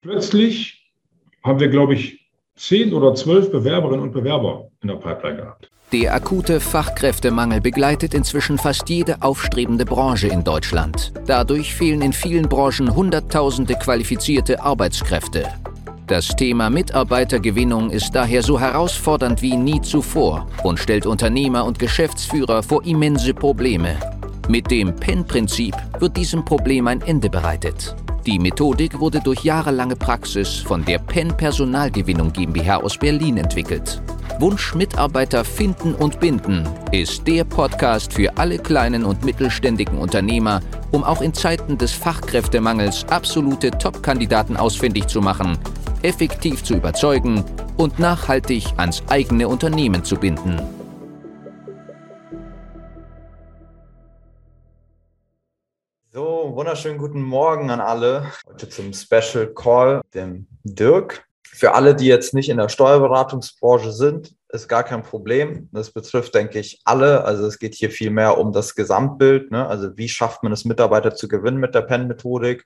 Plötzlich haben wir, glaube ich, zehn oder zwölf Bewerberinnen und Bewerber in der Pipeline gehabt. Der akute Fachkräftemangel begleitet inzwischen fast jede aufstrebende Branche in Deutschland. Dadurch fehlen in vielen Branchen Hunderttausende qualifizierte Arbeitskräfte. Das Thema Mitarbeitergewinnung ist daher so herausfordernd wie nie zuvor und stellt Unternehmer und Geschäftsführer vor immense Probleme. Mit dem PEN-Prinzip wird diesem Problem ein Ende bereitet. Die Methodik wurde durch jahrelange Praxis von der PEN Personalgewinnung GmbH aus Berlin entwickelt. Wunsch Mitarbeiter finden und binden ist der Podcast für alle kleinen und mittelständigen Unternehmer, um auch in Zeiten des Fachkräftemangels absolute Top-Kandidaten ausfindig zu machen, effektiv zu überzeugen und nachhaltig ans eigene Unternehmen zu binden. Wunderschönen guten Morgen an alle. Heute zum Special Call, dem Dirk. Für alle, die jetzt nicht in der Steuerberatungsbranche sind, ist gar kein Problem. Das betrifft, denke ich, alle. Also es geht hier viel mehr um das Gesamtbild. Ne? Also wie schafft man es, Mitarbeiter zu gewinnen mit der PEN-Methodik?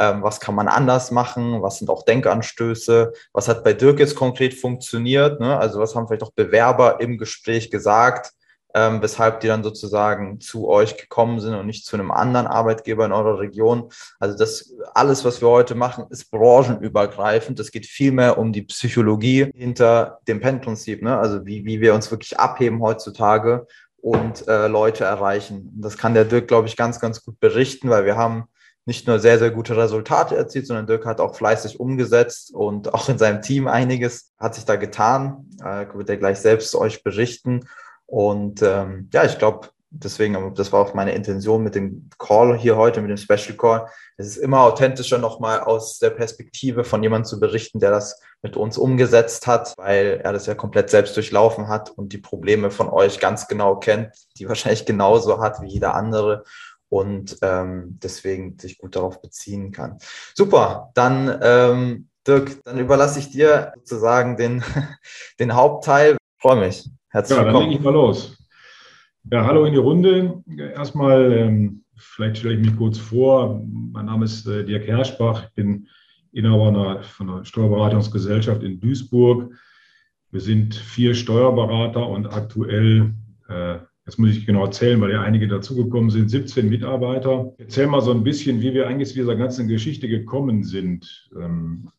Ähm, was kann man anders machen? Was sind auch Denkanstöße? Was hat bei Dirk jetzt konkret funktioniert? Ne? Also was haben vielleicht auch Bewerber im Gespräch gesagt? Ähm, weshalb die dann sozusagen zu euch gekommen sind und nicht zu einem anderen Arbeitgeber in eurer Region. Also das alles, was wir heute machen, ist branchenübergreifend. Es geht vielmehr um die Psychologie hinter dem PEN-Prinzip, ne? also wie, wie wir uns wirklich abheben heutzutage und äh, Leute erreichen. Das kann der Dirk, glaube ich, ganz, ganz gut berichten, weil wir haben nicht nur sehr, sehr gute Resultate erzielt, sondern Dirk hat auch fleißig umgesetzt und auch in seinem Team einiges hat sich da getan. Äh, wird er gleich selbst euch berichten. Und ähm, ja, ich glaube, deswegen, das war auch meine Intention mit dem Call hier heute, mit dem Special Call. Es ist immer authentischer, nochmal aus der Perspektive von jemandem zu berichten, der das mit uns umgesetzt hat, weil er das ja komplett selbst durchlaufen hat und die Probleme von euch ganz genau kennt, die wahrscheinlich genauso hat wie jeder andere und ähm, deswegen sich gut darauf beziehen kann. Super, dann ähm, Dirk, dann überlasse ich dir sozusagen den, den Hauptteil. Freue mich. Herzlich ja, dann lege ich mal los. Ja, hallo in die Runde. Erstmal, ähm, vielleicht stelle ich mich kurz vor. Mein Name ist äh, Dirk Herschbach. Ich bin Inhaber einer, von einer Steuerberatungsgesellschaft in Duisburg. Wir sind vier Steuerberater und aktuell, äh, jetzt muss ich genau zählen, weil ja einige dazugekommen sind, 17 Mitarbeiter. Erzähl mal so ein bisschen, wie wir eigentlich zu dieser ganzen Geschichte gekommen sind. Ähm,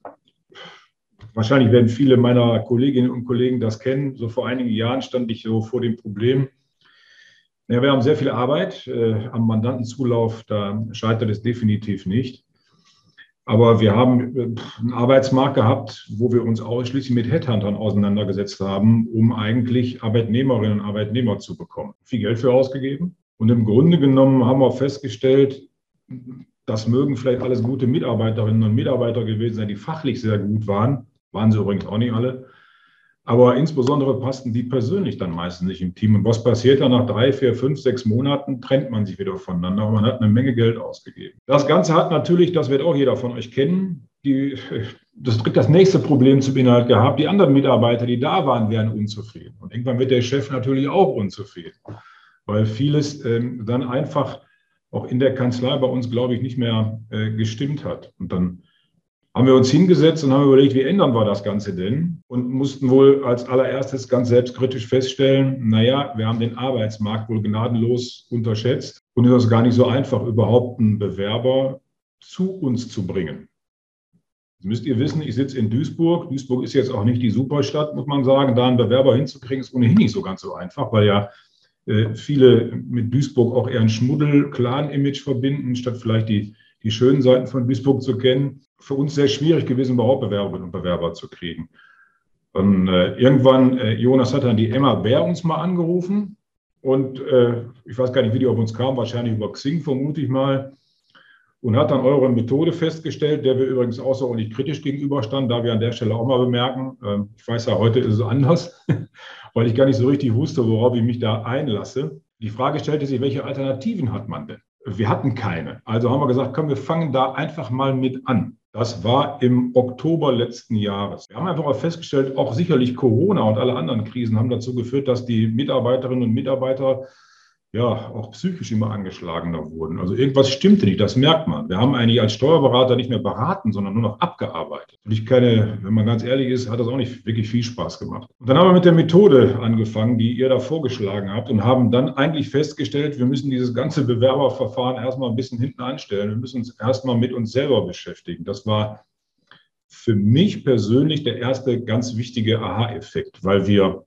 wahrscheinlich werden viele meiner Kolleginnen und Kollegen das kennen. So vor einigen Jahren stand ich so vor dem Problem. Ja, wir haben sehr viel Arbeit äh, am Mandantenzulauf, da scheitert es definitiv nicht. Aber wir haben äh, einen Arbeitsmarkt gehabt, wo wir uns ausschließlich mit Headhuntern auseinandergesetzt haben, um eigentlich Arbeitnehmerinnen und Arbeitnehmer zu bekommen. Viel Geld für ausgegeben. Und im Grunde genommen haben wir festgestellt, das mögen vielleicht alles gute Mitarbeiterinnen und Mitarbeiter gewesen sein, die fachlich sehr gut waren, waren sie übrigens auch nicht alle. Aber insbesondere passten die persönlich dann meistens nicht im Team. Und was passiert dann nach drei, vier, fünf, sechs Monaten? Trennt man sich wieder voneinander. Man hat eine Menge Geld ausgegeben. Das Ganze hat natürlich, das wird auch jeder von euch kennen, die, das, das nächste Problem zum Inhalt gehabt. Die anderen Mitarbeiter, die da waren, wären unzufrieden. Und irgendwann wird der Chef natürlich auch unzufrieden, weil vieles ähm, dann einfach auch in der Kanzlei bei uns, glaube ich, nicht mehr äh, gestimmt hat. Und dann haben wir uns hingesetzt und haben überlegt, wie ändern wir das Ganze denn? Und mussten wohl als allererstes ganz selbstkritisch feststellen, naja, wir haben den Arbeitsmarkt wohl gnadenlos unterschätzt und es ist gar nicht so einfach, überhaupt einen Bewerber zu uns zu bringen. Das müsst ihr wissen, ich sitze in Duisburg. Duisburg ist jetzt auch nicht die Superstadt, muss man sagen. Da einen Bewerber hinzukriegen, ist ohnehin nicht so ganz so einfach, weil ja viele mit Duisburg auch eher ein Schmuddel-Clan-Image verbinden, statt vielleicht die, die schönen Seiten von Duisburg zu kennen. Für uns sehr schwierig gewesen, überhaupt Bewerberinnen und Bewerber zu kriegen. Und äh, irgendwann, äh, Jonas hat dann die Emma Bär uns mal angerufen. Und äh, ich weiß gar nicht, wie die auf uns kam, wahrscheinlich über Xing vermute ich mal und hat dann eure Methode festgestellt, der wir übrigens außerordentlich kritisch gegenüberstanden, da wir an der Stelle auch mal bemerken, äh, ich weiß ja, heute ist es anders, weil ich gar nicht so richtig wusste, worauf ich mich da einlasse. Die Frage stellte sich, welche Alternativen hat man denn? Wir hatten keine. Also haben wir gesagt, komm, wir fangen da einfach mal mit an. Das war im Oktober letzten Jahres. Wir haben einfach mal festgestellt, auch sicherlich Corona und alle anderen Krisen haben dazu geführt, dass die Mitarbeiterinnen und Mitarbeiter ja, auch psychisch immer angeschlagener wurden. Also irgendwas stimmte nicht, das merkt man. Wir haben eigentlich als Steuerberater nicht mehr beraten, sondern nur noch abgearbeitet. Und ich keine, wenn man ganz ehrlich ist, hat das auch nicht wirklich viel Spaß gemacht. Und dann haben wir mit der Methode angefangen, die ihr da vorgeschlagen habt und haben dann eigentlich festgestellt, wir müssen dieses ganze Bewerberverfahren erstmal ein bisschen hinten anstellen. Wir müssen uns erstmal mit uns selber beschäftigen. Das war für mich persönlich der erste ganz wichtige Aha-Effekt, weil wir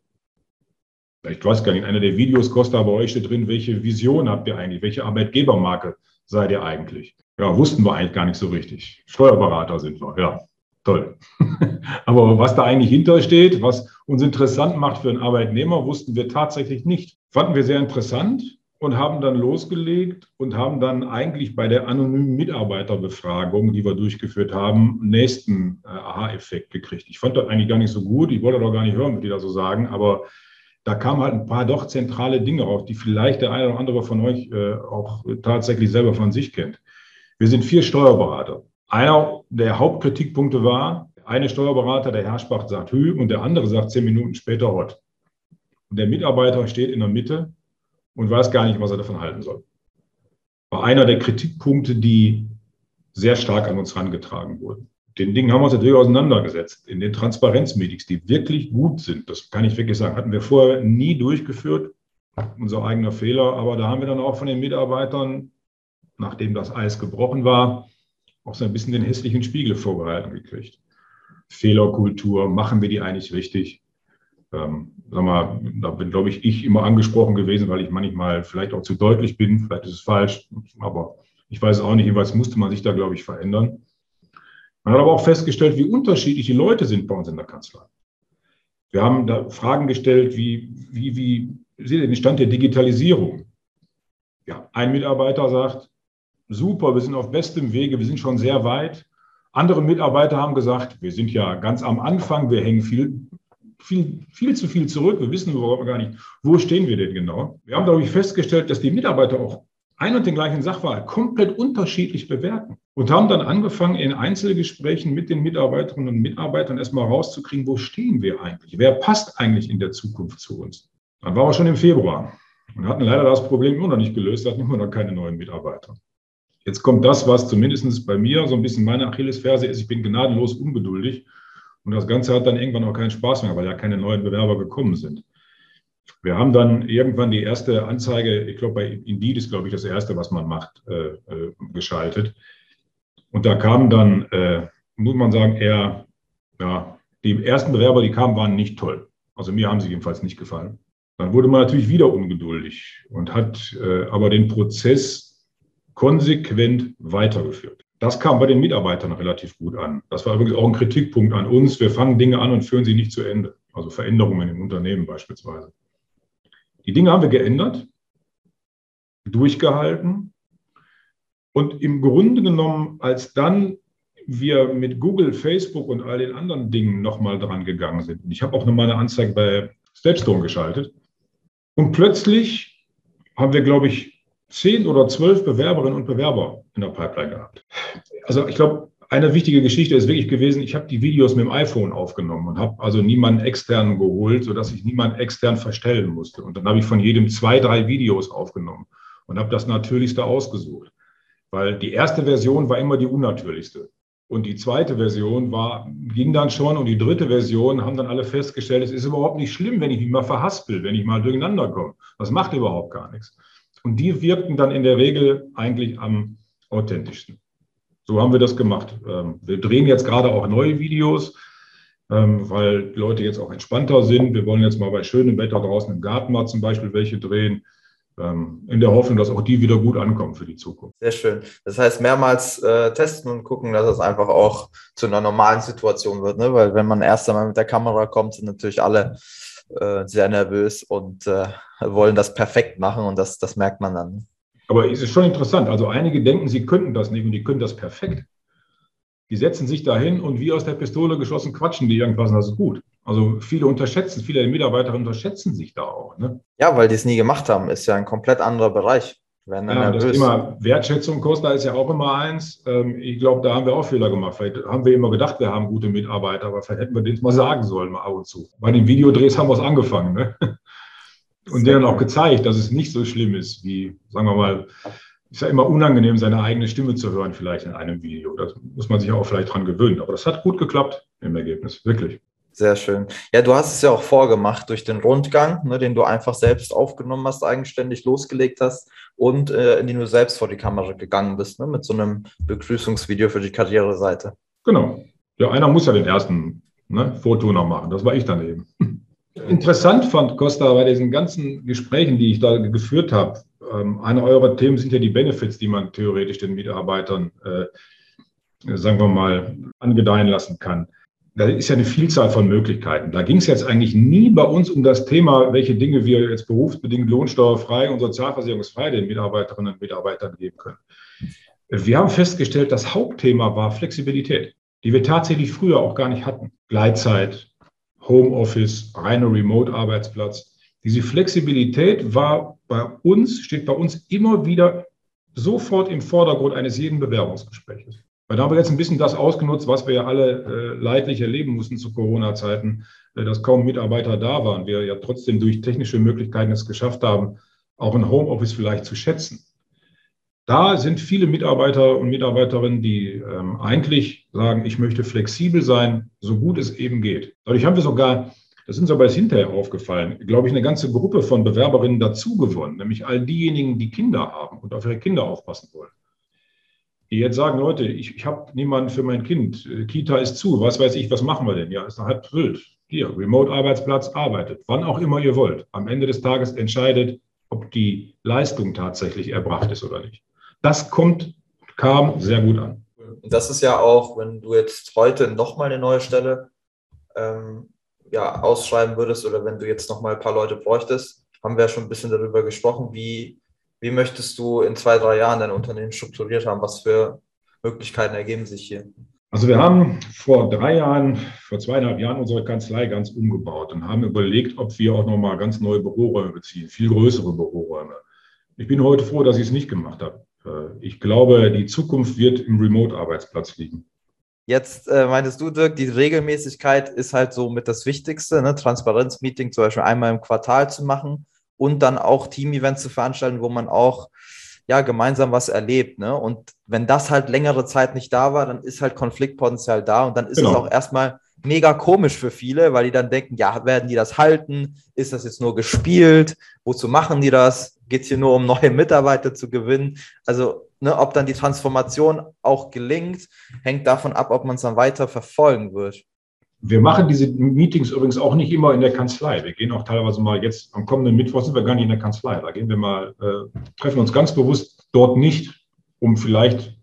ich weiß gar nicht, einer der Videos kostet aber euch steht drin, welche Vision habt ihr eigentlich? Welche Arbeitgebermarke seid ihr eigentlich? Ja, wussten wir eigentlich gar nicht so richtig. Steuerberater sind wir, ja, toll. aber was da eigentlich hintersteht, was uns interessant macht für einen Arbeitnehmer, wussten wir tatsächlich nicht. Fanden wir sehr interessant und haben dann losgelegt und haben dann eigentlich bei der anonymen Mitarbeiterbefragung, die wir durchgeführt haben, nächsten äh, Aha-Effekt gekriegt. Ich fand das eigentlich gar nicht so gut. Ich wollte doch gar nicht hören, was die da so sagen, aber da kamen halt ein paar doch zentrale Dinge auf, die vielleicht der eine oder andere von euch äh, auch tatsächlich selber von sich kennt. Wir sind vier Steuerberater. Einer der Hauptkritikpunkte war, eine Steuerberater, der Herrschbach, sagt Hü und der andere sagt zehn Minuten später Hot. Und der Mitarbeiter steht in der Mitte und weiß gar nicht, was er davon halten soll. War einer der Kritikpunkte, die sehr stark an uns herangetragen wurden den Dingen haben wir uns natürlich auseinandergesetzt. In den Transparenzmeetings, die wirklich gut sind, das kann ich wirklich sagen, hatten wir vorher nie durchgeführt, unser eigener Fehler, aber da haben wir dann auch von den Mitarbeitern, nachdem das Eis gebrochen war, auch so ein bisschen den hässlichen Spiegel vorgehalten gekriegt. Fehlerkultur, machen wir die eigentlich richtig? Ähm, sag mal, da bin, glaube ich, ich immer angesprochen gewesen, weil ich manchmal vielleicht auch zu deutlich bin, vielleicht ist es falsch, aber ich weiß auch nicht, jeweils musste man sich da, glaube ich, verändern. Man hat aber auch festgestellt, wie unterschiedlich die Leute sind bei uns in der Kanzlei. Wir haben da Fragen gestellt, wie, wie, wie seht ihr den Stand der Digitalisierung? Ja, ein Mitarbeiter sagt, super, wir sind auf bestem Wege, wir sind schon sehr weit. Andere Mitarbeiter haben gesagt, wir sind ja ganz am Anfang, wir hängen viel, viel, viel zu viel zurück, wir wissen überhaupt gar nicht, wo stehen wir denn genau. Wir haben, glaube ich, festgestellt, dass die Mitarbeiter auch ein und den gleichen Sachverhalt komplett unterschiedlich bewerten und haben dann angefangen, in Einzelgesprächen mit den Mitarbeiterinnen und Mitarbeitern erstmal rauszukriegen, wo stehen wir eigentlich? Wer passt eigentlich in der Zukunft zu uns? Dann waren wir schon im Februar und hatten leider das Problem immer noch nicht gelöst, hatten immer noch keine neuen Mitarbeiter. Jetzt kommt das, was zumindest bei mir so ein bisschen meine Achillesferse ist. Ich bin gnadenlos ungeduldig und das Ganze hat dann irgendwann auch keinen Spaß mehr, weil ja keine neuen Bewerber gekommen sind. Wir haben dann irgendwann die erste Anzeige, ich glaube, bei Indeed ist, glaube ich, das erste, was man macht, äh, äh, geschaltet. Und da kamen dann, äh, muss man sagen, eher, ja, die ersten Bewerber, die kamen, waren nicht toll. Also mir haben sie jedenfalls nicht gefallen. Dann wurde man natürlich wieder ungeduldig und hat äh, aber den Prozess konsequent weitergeführt. Das kam bei den Mitarbeitern relativ gut an. Das war übrigens auch ein Kritikpunkt an uns. Wir fangen Dinge an und führen sie nicht zu Ende. Also Veränderungen im Unternehmen beispielsweise. Die Dinge haben wir geändert, durchgehalten. Und im Grunde genommen, als dann wir mit Google, Facebook und all den anderen Dingen nochmal dran gegangen sind, ich habe auch nochmal eine Anzeige bei Stepstone geschaltet, und plötzlich haben wir, glaube ich, zehn oder zwölf Bewerberinnen und Bewerber in der Pipeline gehabt. Also ich glaube, eine wichtige Geschichte ist wirklich gewesen, ich habe die Videos mit dem iPhone aufgenommen und habe also niemanden externen geholt, sodass ich niemanden extern verstellen musste. Und dann habe ich von jedem zwei, drei Videos aufgenommen und habe das Natürlichste ausgesucht. Weil die erste Version war immer die unnatürlichste. Und die zweite Version war, ging dann schon und die dritte Version haben dann alle festgestellt, es ist überhaupt nicht schlimm, wenn ich mich mal verhaspel, wenn ich mal durcheinander komme. Das macht überhaupt gar nichts. Und die wirkten dann in der Regel eigentlich am authentischsten. So haben wir das gemacht. Ähm, wir drehen jetzt gerade auch neue Videos, ähm, weil die Leute jetzt auch entspannter sind. Wir wollen jetzt mal bei schönem Wetter draußen im Garten mal zum Beispiel welche drehen, ähm, in der Hoffnung, dass auch die wieder gut ankommen für die Zukunft. Sehr schön. Das heißt, mehrmals äh, testen und gucken, dass es einfach auch zu einer normalen Situation wird, ne? weil wenn man erst einmal mit der Kamera kommt, sind natürlich alle äh, sehr nervös und äh, wollen das perfekt machen und das, das merkt man dann. Aber es ist schon interessant. Also einige denken, sie könnten das nicht und die können das perfekt. Die setzen sich dahin und wie aus der Pistole geschossen quatschen die irgendwas und das ist gut. Also viele unterschätzen, viele Mitarbeiter unterschätzen sich da auch. Ne? Ja, weil die es nie gemacht haben, ist ja ein komplett anderer Bereich. Ja, das Thema Wertschätzung, Costa ist ja auch immer eins. Ähm, ich glaube, da haben wir auch Fehler gemacht. Vielleicht haben wir immer gedacht, wir haben gute Mitarbeiter, aber vielleicht hätten wir das mal sagen sollen, mal ab und zu. Bei den Videodrehs haben wir es angefangen. Ne? Und denen auch gezeigt, dass es nicht so schlimm ist, wie, sagen wir mal, ist ja immer unangenehm, seine eigene Stimme zu hören, vielleicht in einem Video. Da muss man sich auch vielleicht dran gewöhnen. Aber das hat gut geklappt im Ergebnis, wirklich. Sehr schön. Ja, du hast es ja auch vorgemacht durch den Rundgang, ne, den du einfach selbst aufgenommen hast, eigenständig losgelegt hast und äh, in den du selbst vor die Kamera gegangen bist, ne, mit so einem Begrüßungsvideo für die Karriereseite. Genau. Ja, einer muss ja den ersten ne, Foto noch machen. Das war ich dann eben. Interessant fand Costa bei diesen ganzen Gesprächen, die ich da geführt habe. Ähm, eine eurer Themen sind ja die Benefits, die man theoretisch den Mitarbeitern, äh, sagen wir mal, angedeihen lassen kann da ist ja eine Vielzahl von Möglichkeiten. Da ging es jetzt eigentlich nie bei uns um das Thema, welche Dinge wir jetzt berufsbedingt lohnsteuerfrei und sozialversicherungsfrei den Mitarbeiterinnen und Mitarbeitern geben können. Wir haben festgestellt, das Hauptthema war Flexibilität, die wir tatsächlich früher auch gar nicht hatten. Gleitzeit, Homeoffice, reiner Remote-Arbeitsplatz. Diese Flexibilität war bei uns, steht bei uns immer wieder sofort im Vordergrund eines jeden Bewerbungsgesprächs. Weil da haben wir jetzt ein bisschen das ausgenutzt, was wir ja alle äh, leidlich erleben mussten zu Corona-Zeiten, äh, dass kaum Mitarbeiter da waren. Wir ja trotzdem durch technische Möglichkeiten es geschafft haben, auch ein Homeoffice vielleicht zu schätzen. Da sind viele Mitarbeiter und Mitarbeiterinnen, die ähm, eigentlich sagen, ich möchte flexibel sein, so gut es eben geht. Dadurch haben wir sogar, das ist uns aber jetzt hinterher aufgefallen, glaube ich, eine ganze Gruppe von Bewerberinnen dazu gewonnen, nämlich all diejenigen, die Kinder haben und auf ihre Kinder aufpassen wollen die jetzt sagen, Leute, ich, ich habe niemanden für mein Kind, äh, Kita ist zu, was weiß ich, was machen wir denn? Ja, ist halb wild. Hier, Remote-Arbeitsplatz, arbeitet, wann auch immer ihr wollt. Am Ende des Tages entscheidet, ob die Leistung tatsächlich erbracht ist oder nicht. Das kommt, kam sehr gut an. Das ist ja auch, wenn du jetzt heute nochmal eine neue Stelle ähm, ja, ausschreiben würdest oder wenn du jetzt nochmal ein paar Leute bräuchtest, haben wir ja schon ein bisschen darüber gesprochen, wie wie möchtest du in zwei, drei Jahren dein Unternehmen strukturiert haben? Was für Möglichkeiten ergeben sich hier? Also wir haben vor drei Jahren, vor zweieinhalb Jahren unsere Kanzlei ganz umgebaut und haben überlegt, ob wir auch nochmal ganz neue Büroräume beziehen, viel größere Büroräume. Ich bin heute froh, dass ich es nicht gemacht habe. Äh, ich glaube, die Zukunft wird im Remote-Arbeitsplatz liegen. Jetzt äh, meintest du, Dirk, die Regelmäßigkeit ist halt so mit das Wichtigste, ne? Transparenzmeeting zum Beispiel einmal im Quartal zu machen und dann auch Team-Events zu veranstalten, wo man auch ja gemeinsam was erlebt. Ne? Und wenn das halt längere Zeit nicht da war, dann ist halt Konfliktpotenzial da und dann ist genau. es auch erstmal mega komisch für viele, weil die dann denken, ja, werden die das halten? Ist das jetzt nur gespielt? Wozu machen die das? Geht es hier nur um neue Mitarbeiter zu gewinnen? Also, ne, ob dann die Transformation auch gelingt, hängt davon ab, ob man es dann weiter verfolgen wird. Wir machen diese Meetings übrigens auch nicht immer in der Kanzlei. Wir gehen auch teilweise mal jetzt am kommenden Mittwoch sind wir gar nicht in der Kanzlei. Da gehen wir mal, äh, treffen uns ganz bewusst dort nicht, um vielleicht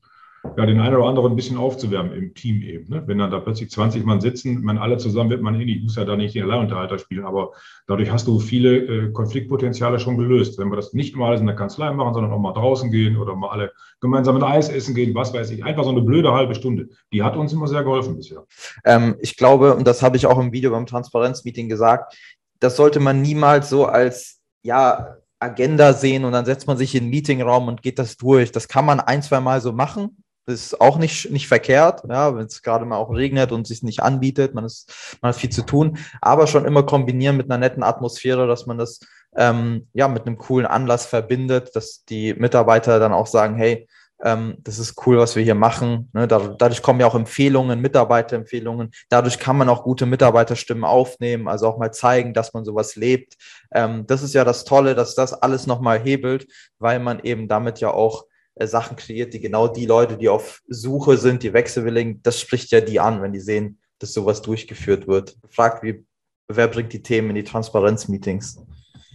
ja, den einen oder anderen ein bisschen aufzuwärmen im Team eben. Ne? Wenn dann da plötzlich 20 Mann sitzen, man alle zusammen wird man eh muss ja da nicht den Alleinunterhalter spielen, aber dadurch hast du viele äh, Konfliktpotenziale schon gelöst. Wenn wir das nicht mal in der Kanzlei machen, sondern auch mal draußen gehen oder mal alle gemeinsam ein Eis essen gehen, was weiß ich, einfach so eine blöde halbe Stunde. Die hat uns immer sehr geholfen bisher. Ähm, ich glaube, und das habe ich auch im Video beim Transparenzmeeting gesagt, das sollte man niemals so als, ja, Agenda sehen und dann setzt man sich in den Meetingraum und geht das durch. Das kann man ein, zwei Mal so machen, das ist auch nicht, nicht verkehrt, ja, wenn es gerade mal auch regnet und sich nicht anbietet, man, ist, man hat viel zu tun, aber schon immer kombinieren mit einer netten Atmosphäre, dass man das ähm, ja mit einem coolen Anlass verbindet, dass die Mitarbeiter dann auch sagen, hey, ähm, das ist cool, was wir hier machen. Ne? dadurch kommen ja auch Empfehlungen, Mitarbeiterempfehlungen. Dadurch kann man auch gute Mitarbeiterstimmen aufnehmen, also auch mal zeigen, dass man sowas lebt. Ähm, das ist ja das Tolle, dass das alles nochmal hebelt, weil man eben damit ja auch äh, Sachen kreiert, die genau die Leute, die auf Suche sind, die wechselwilligen, das spricht ja die an, wenn die sehen, dass sowas durchgeführt wird. Fragt, wie, wer bringt die Themen in die Transparenzmeetings?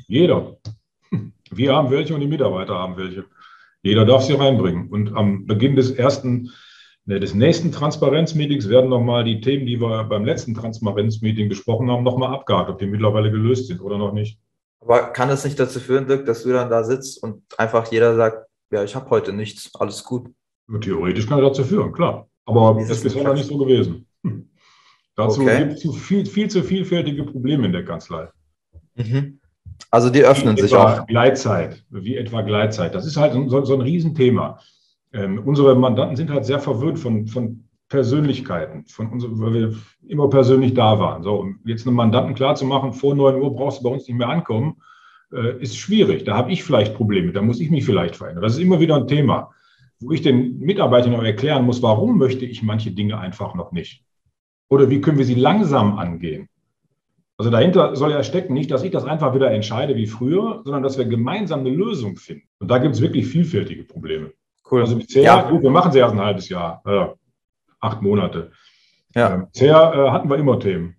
Jeder. Wir haben welche und die Mitarbeiter haben welche. Jeder darf sie reinbringen. Und am Beginn des ersten, ne, des nächsten Transparenzmeetings werden nochmal die Themen, die wir beim letzten Transparenzmeeting besprochen haben, nochmal abgehakt, ob die mittlerweile gelöst sind oder noch nicht. Aber kann es nicht dazu führen, Dirk, dass du dann da sitzt und einfach jeder sagt, ja, ich habe heute nichts, alles gut. Theoretisch kann er dazu führen, klar. Aber das ist bisher noch nicht so gewesen. Hm. Dazu okay. gibt es viel, viel zu vielfältige Probleme in der Kanzlei. Mhm. Also die öffnen wie sich auch. Gleitzeit, wie etwa Gleitzeit. Das ist halt so, so ein Riesenthema. Ähm, unsere Mandanten sind halt sehr verwöhnt von, von Persönlichkeiten, von uns, weil wir immer persönlich da waren. So, um jetzt einem Mandanten klarzumachen, vor 9 Uhr brauchst du bei uns nicht mehr ankommen, ist schwierig. Da habe ich vielleicht Probleme, da muss ich mich vielleicht verändern. Das ist immer wieder ein Thema, wo ich den Mitarbeitern auch erklären muss, warum möchte ich manche Dinge einfach noch nicht. Oder wie können wir sie langsam angehen? Also dahinter soll ja stecken, nicht, dass ich das einfach wieder entscheide wie früher, sondern dass wir gemeinsam eine Lösung finden. Und da gibt es wirklich vielfältige Probleme. Cool. Also bisher, ja. gut, wir machen sie erst ein halbes Jahr, äh, acht Monate. Ja. Ähm, bisher äh, hatten wir immer Themen.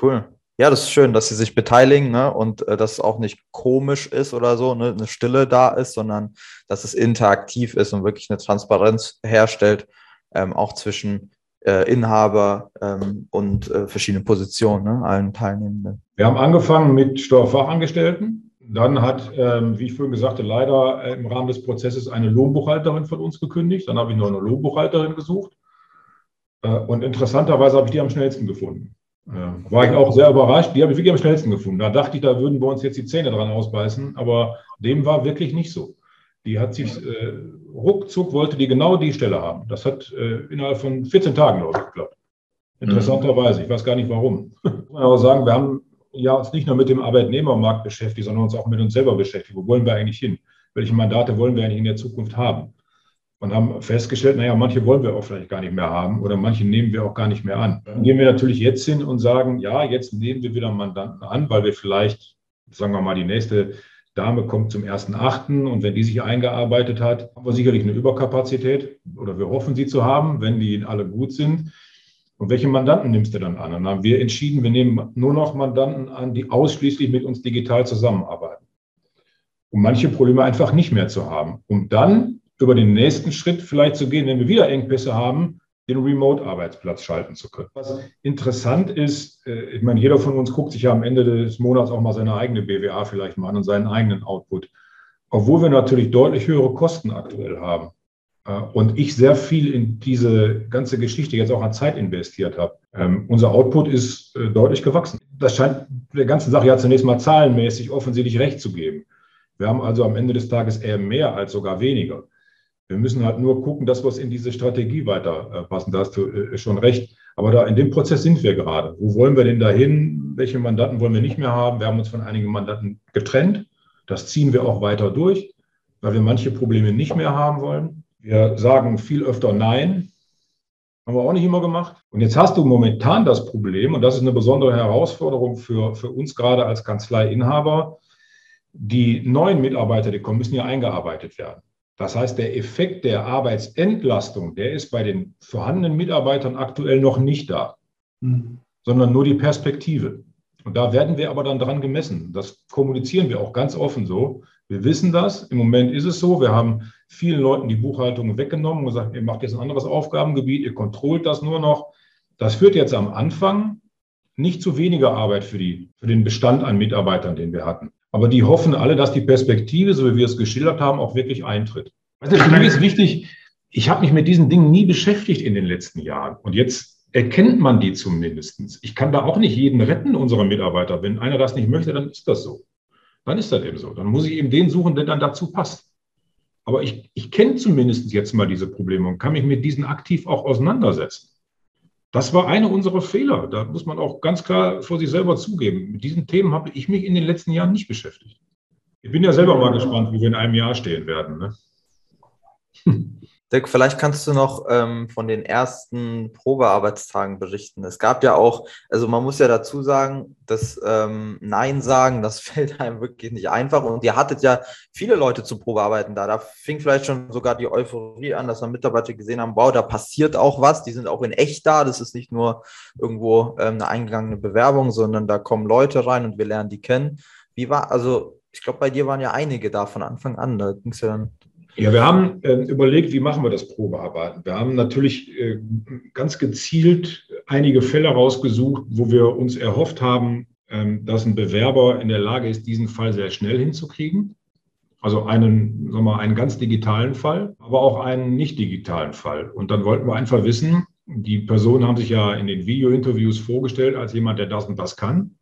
Cool. Ja, das ist schön, dass Sie sich beteiligen ne? und äh, dass es auch nicht komisch ist oder so, ne? eine Stille da ist, sondern dass es interaktiv ist und wirklich eine Transparenz herstellt, ähm, auch zwischen äh, Inhaber ähm, und äh, verschiedenen Positionen, ne? allen Teilnehmenden. Wir haben angefangen mit Steuerfachangestellten. Dann hat, ähm, wie ich vorhin gesagt habe, leider äh, im Rahmen des Prozesses eine Lohnbuchhalterin von uns gekündigt. Dann habe ich noch eine Lohnbuchhalterin gesucht. Äh, und interessanterweise habe ich die am schnellsten gefunden. War ich auch sehr überrascht. Die habe ich wirklich am schnellsten gefunden. Da dachte ich, da würden wir uns jetzt die Zähne dran ausbeißen. Aber dem war wirklich nicht so. Die hat sich äh, ruckzuck, wollte die genau die Stelle haben. Das hat äh, innerhalb von 14 Tagen, glaube ich, geklappt. Interessanterweise. Ich weiß gar nicht warum. Ich muss aber sagen, wir haben ja uns nicht nur mit dem Arbeitnehmermarkt beschäftigt, sondern uns auch mit uns selber beschäftigt. Wo wollen wir eigentlich hin? Welche Mandate wollen wir eigentlich in der Zukunft haben? Und haben festgestellt, naja, manche wollen wir auch vielleicht gar nicht mehr haben oder manche nehmen wir auch gar nicht mehr an. Dann gehen wir natürlich jetzt hin und sagen, ja, jetzt nehmen wir wieder Mandanten an, weil wir vielleicht, sagen wir mal, die nächste Dame kommt zum 1.8. und wenn die sich eingearbeitet hat, haben wir sicherlich eine Überkapazität oder wir hoffen sie zu haben, wenn die alle gut sind. Und welche Mandanten nimmst du dann an? Dann haben wir entschieden, wir nehmen nur noch Mandanten an, die ausschließlich mit uns digital zusammenarbeiten. Um manche Probleme einfach nicht mehr zu haben. Um dann über den nächsten Schritt vielleicht zu gehen, wenn wir wieder Engpässe haben, den Remote-Arbeitsplatz schalten zu können. Was interessant ist, äh, ich meine, jeder von uns guckt sich ja am Ende des Monats auch mal seine eigene BWA vielleicht mal an und seinen eigenen Output. Obwohl wir natürlich deutlich höhere Kosten aktuell haben äh, und ich sehr viel in diese ganze Geschichte jetzt auch an Zeit investiert habe. Ähm, unser Output ist äh, deutlich gewachsen. Das scheint der ganzen Sache ja zunächst mal zahlenmäßig offensichtlich recht zu geben. Wir haben also am Ende des Tages eher mehr als sogar weniger. Wir müssen halt nur gucken, dass wir es in diese Strategie weiterpassen. Da hast du äh, schon recht. Aber da in dem Prozess sind wir gerade. Wo wollen wir denn dahin? Welche Mandanten wollen wir nicht mehr haben? Wir haben uns von einigen Mandanten getrennt. Das ziehen wir auch weiter durch, weil wir manche Probleme nicht mehr haben wollen. Wir sagen viel öfter Nein. Haben wir auch nicht immer gemacht. Und jetzt hast du momentan das Problem, und das ist eine besondere Herausforderung für, für uns gerade als Kanzleiinhaber. Die neuen Mitarbeiter, die kommen, müssen ja eingearbeitet werden. Das heißt, der Effekt der Arbeitsentlastung, der ist bei den vorhandenen Mitarbeitern aktuell noch nicht da, mhm. sondern nur die Perspektive. Und da werden wir aber dann dran gemessen. Das kommunizieren wir auch ganz offen so. Wir wissen das. Im Moment ist es so. Wir haben vielen Leuten die Buchhaltung weggenommen und gesagt, ihr macht jetzt ein anderes Aufgabengebiet, ihr kontrollt das nur noch. Das führt jetzt am Anfang nicht zu weniger Arbeit für, die, für den Bestand an Mitarbeitern, den wir hatten. Aber die hoffen alle, dass die Perspektive, so wie wir es geschildert haben, auch wirklich eintritt. Du, für mich ist wichtig, ich habe mich mit diesen Dingen nie beschäftigt in den letzten Jahren. Und jetzt erkennt man die zumindest. Ich kann da auch nicht jeden retten, unserer Mitarbeiter. Wenn einer das nicht möchte, dann ist das so. Dann ist das eben so. Dann muss ich eben den suchen, der dann dazu passt. Aber ich, ich kenne zumindest jetzt mal diese Probleme und kann mich mit diesen aktiv auch auseinandersetzen. Das war eine unserer Fehler. Da muss man auch ganz klar vor sich selber zugeben. Mit diesen Themen habe ich mich in den letzten Jahren nicht beschäftigt. Ich bin ja selber mal gespannt, wo wir in einem Jahr stehen werden. Ne? Dirk, vielleicht kannst du noch ähm, von den ersten Probearbeitstagen berichten. Es gab ja auch, also man muss ja dazu sagen, dass ähm, Nein sagen, das fällt einem wirklich nicht einfach. Und ihr hattet ja viele Leute zu Probearbeiten da. Da fing vielleicht schon sogar die Euphorie an, dass dann Mitarbeiter gesehen haben, wow, da passiert auch was. Die sind auch in echt da. Das ist nicht nur irgendwo ähm, eine eingegangene Bewerbung, sondern da kommen Leute rein und wir lernen die kennen. Wie war, also ich glaube, bei dir waren ja einige da von Anfang an. Da ging es ja dann ja, wir haben äh, überlegt, wie machen wir das Probearbeiten. Wir haben natürlich äh, ganz gezielt einige Fälle rausgesucht, wo wir uns erhofft haben, äh, dass ein Bewerber in der Lage ist, diesen Fall sehr schnell hinzukriegen. Also einen, sagen wir mal, einen ganz digitalen Fall, aber auch einen nicht digitalen Fall. Und dann wollten wir einfach wissen, die Personen haben sich ja in den Video-Interviews vorgestellt als jemand, der das und das kann.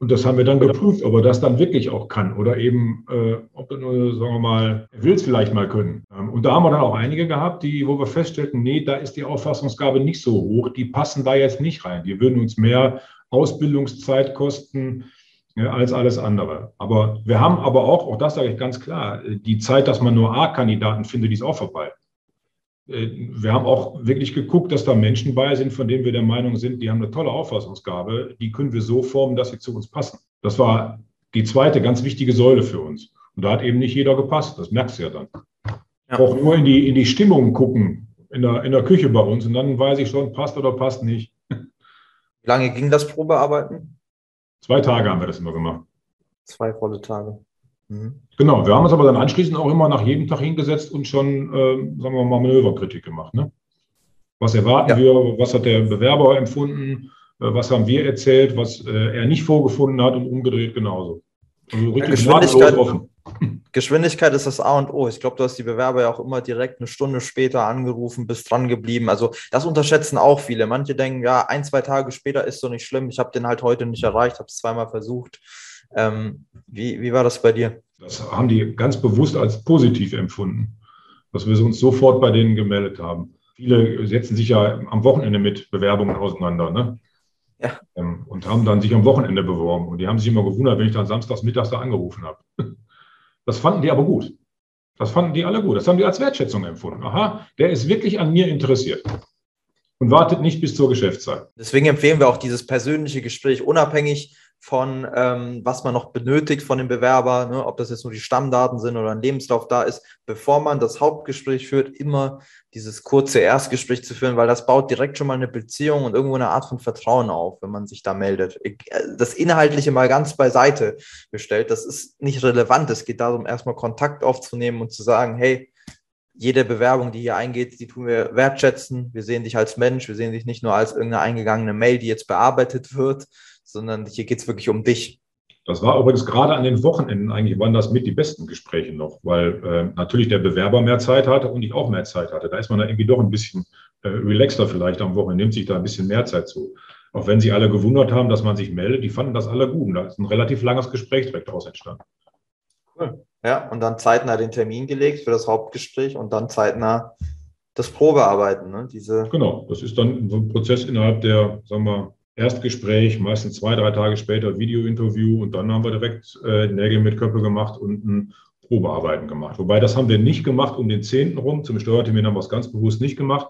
Und das haben wir dann geprüft, ob er das dann wirklich auch kann oder eben, äh, ob er nur, sagen wir mal, er will es vielleicht mal können. Ähm, und da haben wir dann auch einige gehabt, die, wo wir feststellten, nee, da ist die Auffassungsgabe nicht so hoch, die passen da jetzt nicht rein. Die würden uns mehr Ausbildungszeit kosten, ja, als alles andere. Aber wir haben aber auch, auch das sage ich ganz klar, die Zeit, dass man nur A-Kandidaten findet, die ist auch vorbei. Äh, wir haben auch wirklich geguckt, dass da Menschen bei sind, von denen wir der Meinung sind, die haben eine tolle Auffassungsgabe, die können wir so formen, dass sie zu uns passen. Das war die zweite ganz wichtige Säule für uns. Und da hat eben nicht jeder gepasst, das merkst du ja dann. Ja. Auch nur in die, in die Stimmung gucken, in der, in der Küche bei uns, und dann weiß ich schon, passt oder passt nicht. Wie lange ging das Probearbeiten? Zwei Tage haben wir das immer gemacht. Zwei volle Tage. Mhm. Genau, wir haben uns aber dann anschließend auch immer nach jedem Tag hingesetzt und schon, äh, sagen wir mal, Manöverkritik gemacht. Ne? Was erwarten ja. wir? Was hat der Bewerber empfunden? Äh, was haben wir erzählt? Was äh, er nicht vorgefunden hat und umgedreht genauso. Also richtig Geschwindigkeit, offen. Geschwindigkeit ist das A und O. Ich glaube, du hast die Bewerber ja auch immer direkt eine Stunde später angerufen, bist dran geblieben. Also das unterschätzen auch viele. Manche denken, ja, ein, zwei Tage später ist so nicht schlimm. Ich habe den halt heute nicht erreicht, habe es zweimal versucht. Ähm, wie, wie war das bei dir? Das haben die ganz bewusst als positiv empfunden, dass wir uns sofort bei denen gemeldet haben. Viele setzen sich ja am Wochenende mit Bewerbungen auseinander. Ne? Ja. Ähm, und haben dann sich am Wochenende beworben. Und die haben sich immer gewundert, wenn ich dann samstags mittags da angerufen habe. Das fanden die aber gut. Das fanden die alle gut. Das haben die als Wertschätzung empfunden. Aha, der ist wirklich an mir interessiert und wartet nicht bis zur Geschäftszeit. Deswegen empfehlen wir auch dieses persönliche Gespräch, unabhängig von ähm, was man noch benötigt von dem Bewerber, ne, ob das jetzt nur die Stammdaten sind oder ein Lebenslauf da ist, bevor man das Hauptgespräch führt, immer dieses kurze Erstgespräch zu führen, weil das baut direkt schon mal eine Beziehung und irgendwo eine Art von Vertrauen auf, wenn man sich da meldet. Äh, das Inhaltliche mal ganz beiseite gestellt, das ist nicht relevant. Es geht darum, erstmal Kontakt aufzunehmen und zu sagen, hey, jede Bewerbung, die hier eingeht, die tun wir wertschätzen. Wir sehen dich als Mensch, wir sehen dich nicht nur als irgendeine eingegangene Mail, die jetzt bearbeitet wird, sondern hier geht es wirklich um dich. Das war übrigens gerade an den Wochenenden eigentlich, waren das mit die besten Gespräche noch, weil äh, natürlich der Bewerber mehr Zeit hatte und ich auch mehr Zeit hatte. Da ist man dann irgendwie doch ein bisschen äh, relaxter vielleicht am Wochenende, nimmt sich da ein bisschen mehr Zeit zu. Auch wenn sie alle gewundert haben, dass man sich meldet, die fanden das alle gut. Und da ist ein relativ langes Gespräch direkt daraus entstanden. Cool. Ja, und dann zeitnah den Termin gelegt für das Hauptgespräch und dann zeitnah das Probearbeiten. Ne? Diese genau, das ist dann ein Prozess innerhalb der, sagen wir, Erstgespräch, meistens zwei, drei Tage später Videointerview und dann haben wir direkt äh, Nägel mit Köppe gemacht und ein Probearbeiten gemacht. Wobei das haben wir nicht gemacht um den 10. rum. Zum Steuertermin haben wir es ganz bewusst nicht gemacht,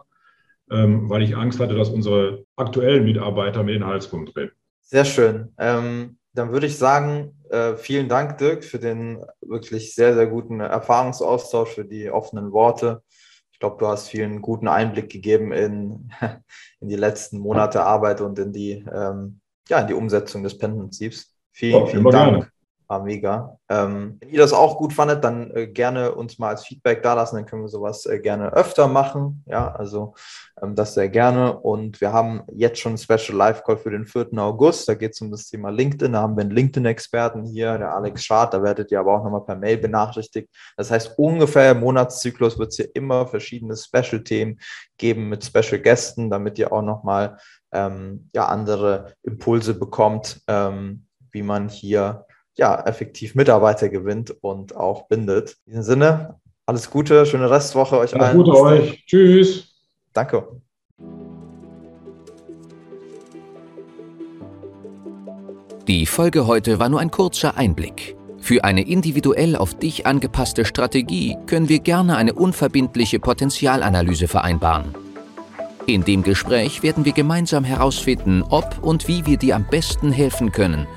ähm, weil ich Angst hatte, dass unsere aktuellen Mitarbeiter mir den Hals drehen. Sehr schön. Ähm, dann würde ich sagen, äh, vielen Dank, Dirk, für den wirklich sehr, sehr guten Erfahrungsaustausch, für die offenen Worte glaube, du hast vielen guten Einblick gegeben in, in die letzten Monate Arbeit und in die, ähm, ja, in die Umsetzung des PEN-Prinzips. Vielen, oh, vielen Dank. Gerne. War mega. Ähm, wenn ihr das auch gut fandet, dann äh, gerne uns mal als Feedback da lassen, dann können wir sowas äh, gerne öfter machen. Ja, also ähm, das sehr gerne. Und wir haben jetzt schon ein Special Live Call für den 4. August. Da geht es um das Thema LinkedIn. Da haben wir einen LinkedIn-Experten hier, der Alex Schad. Da werdet ihr aber auch nochmal per Mail benachrichtigt. Das heißt, ungefähr im Monatszyklus wird es hier immer verschiedene Special-Themen geben mit Special-Gästen, damit ihr auch nochmal ähm, ja, andere Impulse bekommt, ähm, wie man hier ja, effektiv Mitarbeiter gewinnt und auch bindet. In diesem Sinne, alles Gute, schöne Restwoche euch alles allen. Gute euch. Tschüss. Danke. Die Folge heute war nur ein kurzer Einblick. Für eine individuell auf dich angepasste Strategie können wir gerne eine unverbindliche Potenzialanalyse vereinbaren. In dem Gespräch werden wir gemeinsam herausfinden, ob und wie wir dir am besten helfen können –